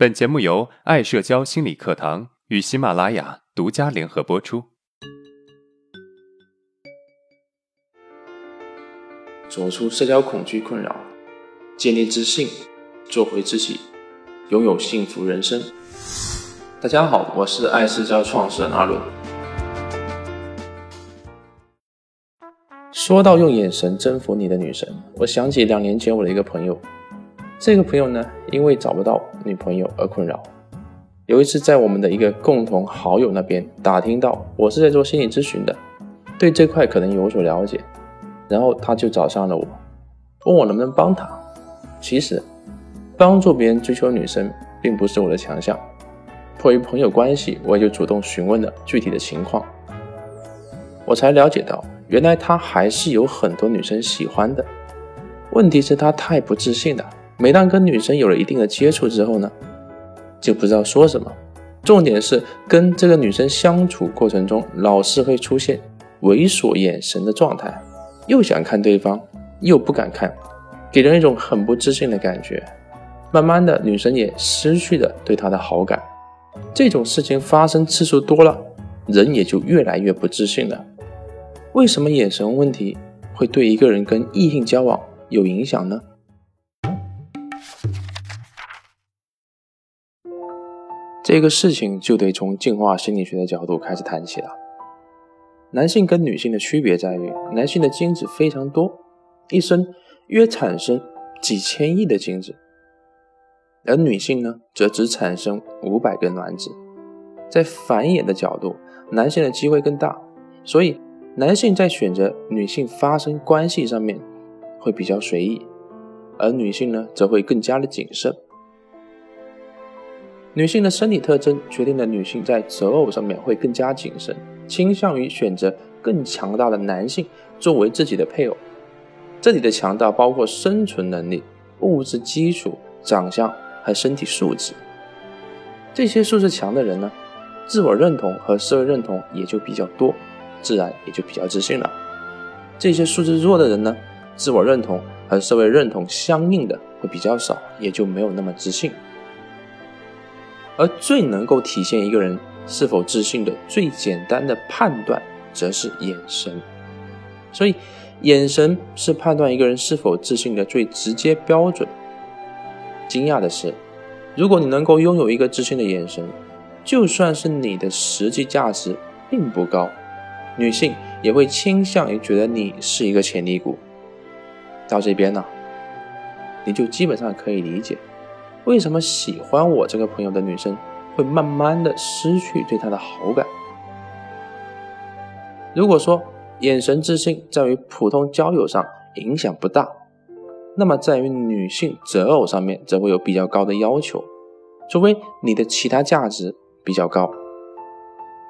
本节目由爱社交心理课堂与喜马拉雅独家联合播出。走出社交恐惧困扰，建立自信，做回自己，拥有幸福人生。大家好，我是爱社交创始人阿伦。说到用眼神征服你的女神，我想起两年前我的一个朋友。这个朋友呢，因为找不到女朋友而困扰。有一次，在我们的一个共同好友那边打听到我是在做心理咨询的，对这块可能有所了解，然后他就找上了我，问我能不能帮他。其实，帮助别人追求女生并不是我的强项。迫于朋友关系，我也就主动询问了具体的情况。我才了解到，原来他还是有很多女生喜欢的，问题是，他太不自信了。每当跟女生有了一定的接触之后呢，就不知道说什么。重点是跟这个女生相处过程中，老是会出现猥琐眼神的状态，又想看对方，又不敢看，给人一种很不自信的感觉。慢慢的，女生也失去了对他的好感。这种事情发生次数多了，人也就越来越不自信了。为什么眼神问题会对一个人跟异性交往有影响呢？这个事情就得从进化心理学的角度开始谈起了。男性跟女性的区别在于，男性的精子非常多，一生约产生几千亿的精子，而女性呢，则只产生五百个卵子。在繁衍的角度，男性的机会更大，所以男性在选择女性发生关系上面会比较随意，而女性呢，则会更加的谨慎。女性的生理特征决定了女性在择偶上面会更加谨慎，倾向于选择更强大的男性作为自己的配偶。这里的强大包括生存能力、物质基础、长相和身体素质。这些素质强的人呢，自我认同和社会认同也就比较多，自然也就比较自信了。这些素质弱的人呢，自我认同和社会认同相应的会比较少，也就没有那么自信。而最能够体现一个人是否自信的最简单的判断，则是眼神。所以，眼神是判断一个人是否自信的最直接标准。惊讶的是，如果你能够拥有一个自信的眼神，就算是你的实际价值并不高，女性也会倾向于觉得你是一个潜力股。到这边呢，你就基本上可以理解。为什么喜欢我这个朋友的女生会慢慢的失去对他的好感？如果说眼神自信在于普通交友上影响不大，那么在于女性择偶上面则会有比较高的要求，除非你的其他价值比较高。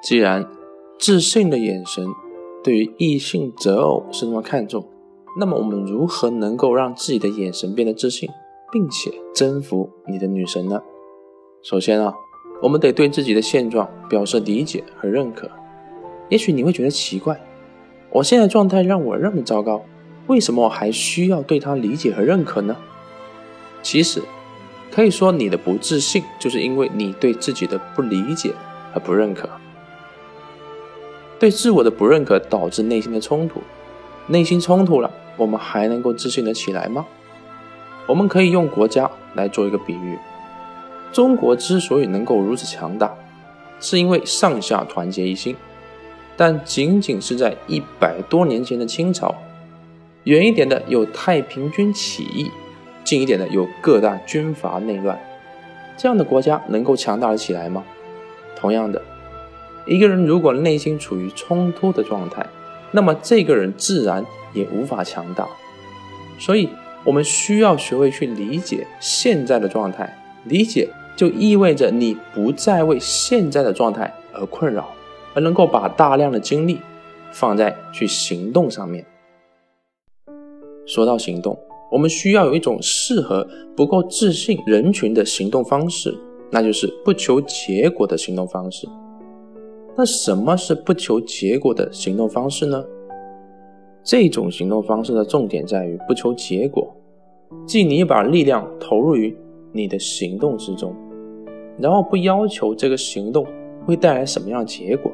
既然自信的眼神对于异性择偶是那么看重，那么我们如何能够让自己的眼神变得自信？并且征服你的女神呢？首先啊，我们得对自己的现状表示理解和认可。也许你会觉得奇怪，我现在状态让我那么糟糕，为什么我还需要对他理解和认可呢？其实，可以说你的不自信，就是因为你对自己的不理解和不认可。对自我的不认可导致内心的冲突，内心冲突了，我们还能够自信得起来吗？我们可以用国家来做一个比喻，中国之所以能够如此强大，是因为上下团结一心。但仅仅是在一百多年前的清朝，远一点的有太平军起义，近一点的有各大军阀内乱，这样的国家能够强大的起来吗？同样的，一个人如果内心处于冲突的状态，那么这个人自然也无法强大。所以。我们需要学会去理解现在的状态，理解就意味着你不再为现在的状态而困扰，而能够把大量的精力放在去行动上面。说到行动，我们需要有一种适合不够自信人群的行动方式，那就是不求结果的行动方式。那什么是不求结果的行动方式呢？这种行动方式的重点在于不求结果，即你把力量投入于你的行动之中，然后不要求这个行动会带来什么样的结果。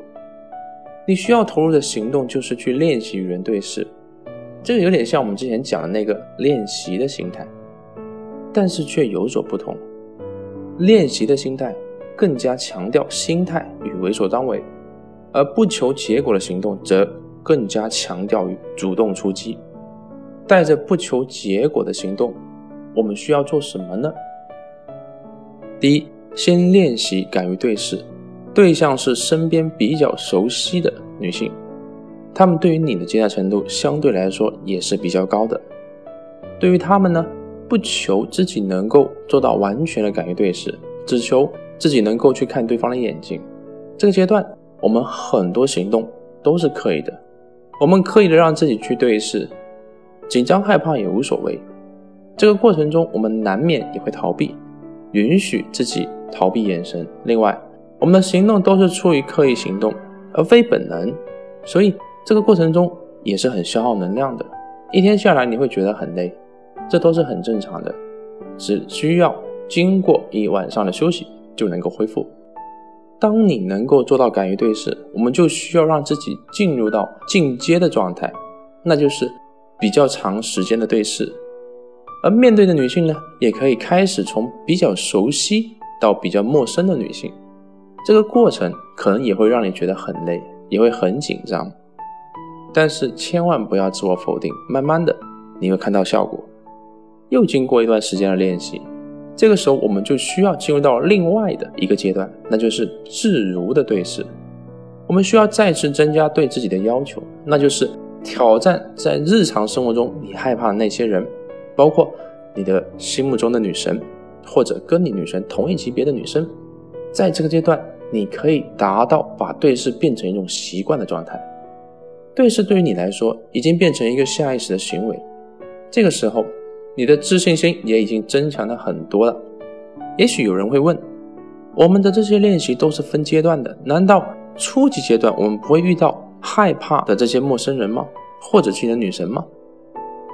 你需要投入的行动就是去练习与人对视，这个有点像我们之前讲的那个练习的心态，但是却有所不同。练习的心态更加强调心态与为所当为，而不求结果的行动则更加强调于主动出击。带着不求结果的行动，我们需要做什么呢？第一，先练习敢于对视。对象是身边比较熟悉的女性，她们对于你的接纳程度相对来说也是比较高的。对于她们呢，不求自己能够做到完全的敢于对视，只求自己能够去看对方的眼睛。这个阶段，我们很多行动都是可以的，我们刻意的让自己去对视，紧张害怕也无所谓。这个过程中，我们难免也会逃避，允许自己逃避眼神。另外，我们的行动都是出于刻意行动，而非本能，所以这个过程中也是很消耗能量的。一天下来你会觉得很累，这都是很正常的，只需要经过一晚上的休息就能够恢复。当你能够做到敢于对视，我们就需要让自己进入到进阶的状态，那就是比较长时间的对视。而面对的女性呢，也可以开始从比较熟悉到比较陌生的女性。这个过程可能也会让你觉得很累，也会很紧张，但是千万不要自我否定。慢慢的，你会看到效果。又经过一段时间的练习，这个时候我们就需要进入到另外的一个阶段，那就是自如的对视。我们需要再次增加对自己的要求，那就是挑战在日常生活中你害怕的那些人，包括你的心目中的女神，或者跟你女神同一级别的女生，在这个阶段。你可以达到把对视变成一种习惯的状态，对视对于你来说已经变成一个下意识的行为。这个时候，你的自信心也已经增强了很多了。也许有人会问，我们的这些练习都是分阶段的，难道初级阶段我们不会遇到害怕的这些陌生人吗？或者自己的女神吗？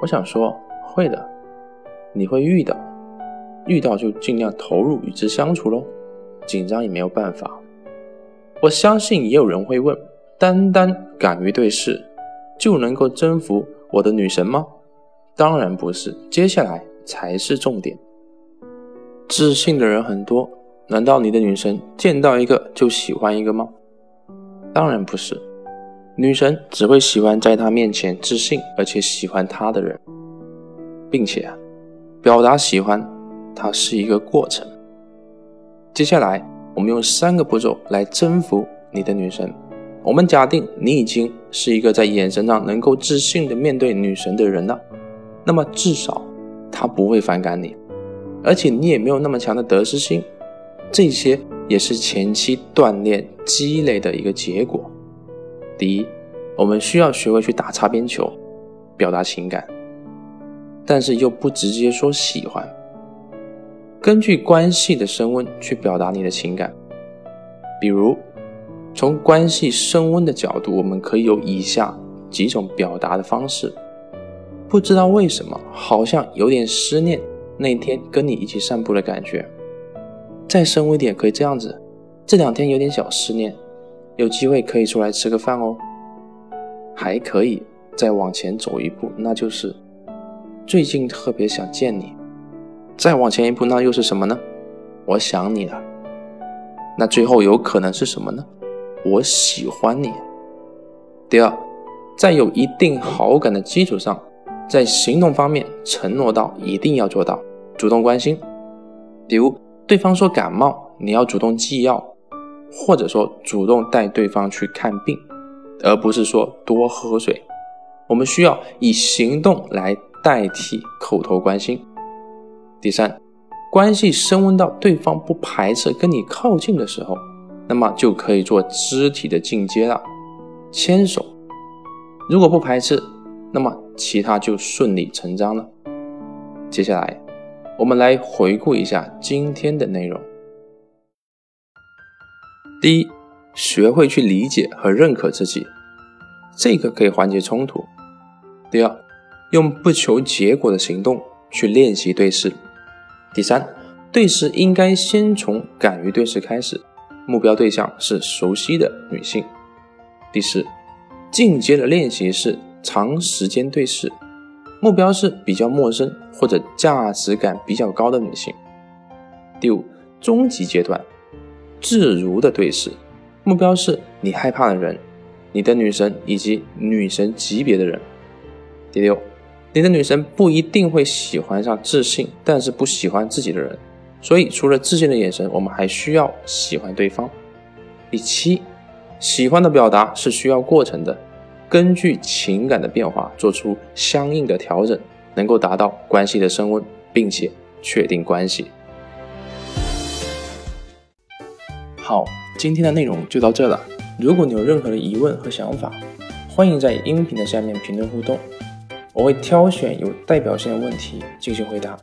我想说，会的，你会遇到，遇到就尽量投入与之相处喽，紧张也没有办法。我相信也有人会问：单单敢于对视，就能够征服我的女神吗？当然不是，接下来才是重点。自信的人很多，难道你的女神见到一个就喜欢一个吗？当然不是，女神只会喜欢在她面前自信而且喜欢她的人，并且表达喜欢，它是一个过程。接下来。我们用三个步骤来征服你的女神。我们假定你已经是一个在眼神上能够自信的面对女神的人了，那么至少他不会反感你，而且你也没有那么强的得失心。这些也是前期锻炼积累的一个结果。第一，我们需要学会去打擦边球，表达情感，但是又不直接说喜欢。根据关系的升温去表达你的情感，比如从关系升温的角度，我们可以有以下几种表达的方式。不知道为什么，好像有点思念那天跟你一起散步的感觉。再升温点，可以这样子：这两天有点小思念，有机会可以出来吃个饭哦。还可以再往前走一步，那就是最近特别想见你。再往前一步，那又是什么呢？我想你了。那最后有可能是什么呢？我喜欢你。第二，在有一定好感的基础上，在行动方面承诺到一定要做到，主动关心。比如对方说感冒，你要主动寄药，或者说主动带对方去看病，而不是说多喝水。我们需要以行动来代替口头关心。第三，关系升温到对方不排斥跟你靠近的时候，那么就可以做肢体的进阶了，牵手。如果不排斥，那么其他就顺理成章了。接下来，我们来回顾一下今天的内容。第一，学会去理解和认可自己，这个可以缓解冲突。第二，用不求结果的行动去练习对视。第三，对视应该先从敢于对视开始，目标对象是熟悉的女性。第四，进阶的练习是长时间对视，目标是比较陌生或者价值感比较高的女性。第五，终极阶段，自如的对视，目标是你害怕的人，你的女神以及女神级别的人。第六，你的女神不一定会喜欢上自信，但是不喜欢自己的人，所以除了自信的眼神，我们还需要喜欢对方。第七。喜欢的表达是需要过程的，根据情感的变化做出相应的调整，能够达到关系的升温，并且确定关系。好，今天的内容就到这了。如果你有任何的疑问和想法，欢迎在音频的下面评论互动，我会挑选有代表性的问题进行回答。